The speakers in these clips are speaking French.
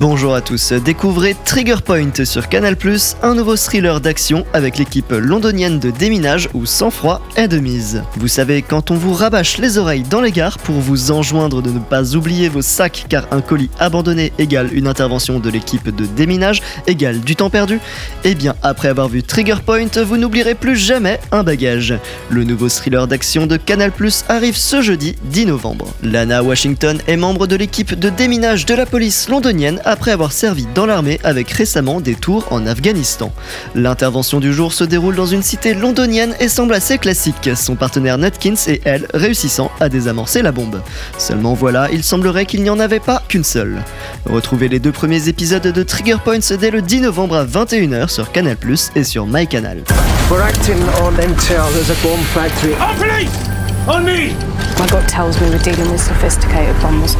Bonjour à tous, découvrez Trigger Point sur Canal+, un nouveau thriller d'action avec l'équipe londonienne de déminage où sang-froid est de mise. Vous savez, quand on vous rabâche les oreilles dans les gares pour vous enjoindre de ne pas oublier vos sacs car un colis abandonné égale une intervention de l'équipe de déminage égale du temps perdu, eh bien après avoir vu Trigger Point, vous n'oublierez plus jamais un bagage. Le nouveau thriller d'action de Canal+, arrive ce jeudi 10 novembre. Lana Washington est membre de l'équipe de déminage de la police londonienne après avoir servi dans l'armée avec récemment des tours en Afghanistan. L'intervention du jour se déroule dans une cité londonienne et semble assez classique, son partenaire Nutkins et elle réussissant à désamorcer la bombe. Seulement voilà, il semblerait qu'il n'y en avait pas qu'une seule. Retrouvez les deux premiers épisodes de Trigger Points dès le 10 novembre à 21h sur Canal+, et sur MyCanal. We're acting on intel. There's a bomb factory. On police! On me! My gut tells me we're dealing with sophisticated bombers.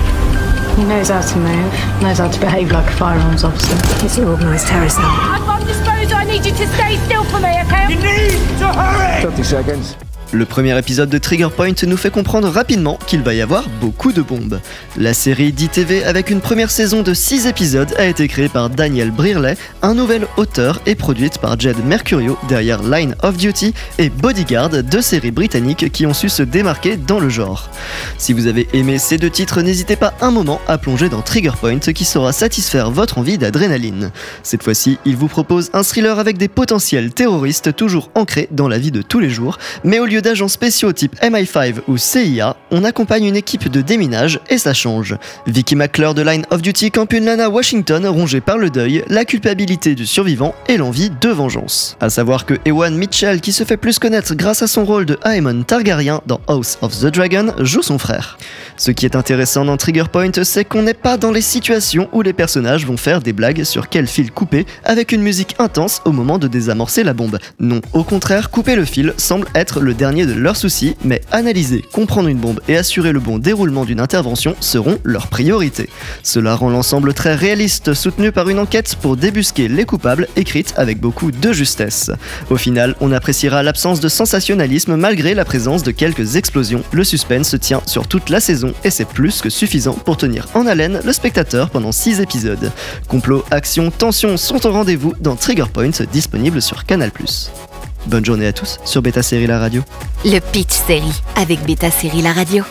He knows how to move, knows how to behave like a firearms officer. It's an organised terror cell. I'm on disposal. I need you to stay still for me, okay? You need to hurry! 30 seconds. Le premier épisode de Trigger Point nous fait comprendre rapidement qu'il va y avoir beaucoup de bombes. La série d'ITV avec une première saison de 6 épisodes a été créée par Daniel Brearley, un nouvel auteur et produite par Jed Mercurio derrière Line of Duty et Bodyguard, deux séries britanniques qui ont su se démarquer dans le genre. Si vous avez aimé ces deux titres, n'hésitez pas un moment à plonger dans Trigger Point qui saura satisfaire votre envie d'adrénaline. Cette fois-ci, il vous propose un thriller avec des potentiels terroristes toujours ancrés dans la vie de tous les jours, mais au lieu d'agents spéciaux type MI5 ou CIA, on accompagne une équipe de déminage et ça change. Vicky McClure de Line of Duty campe une Lana Washington rongée par le deuil, la culpabilité du survivant et l'envie de vengeance. À savoir que Ewan Mitchell, qui se fait plus connaître grâce à son rôle de Aemon Targaryen dans House of the Dragon, joue son frère. Ce qui est intéressant dans Trigger Point, c'est qu'on n'est pas dans les situations où les personnages vont faire des blagues sur quel fil couper avec une musique intense au moment de désamorcer la bombe. Non, au contraire, couper le fil semble être le dernier de leurs soucis, mais analyser, comprendre une bombe et assurer le bon déroulement d'une intervention seront leurs priorités. Cela rend l'ensemble très réaliste, soutenu par une enquête pour débusquer les coupables, écrite avec beaucoup de justesse. Au final, on appréciera l'absence de sensationnalisme malgré la présence de quelques explosions. Le suspense se tient sur toute la saison et c'est plus que suffisant pour tenir en haleine le spectateur pendant 6 épisodes. Complot, action, tension sont au rendez-vous dans Trigger Point disponible sur Canal+. Bonne journée à tous sur Beta Série La Radio. Le Pitch Série avec Beta Série La Radio.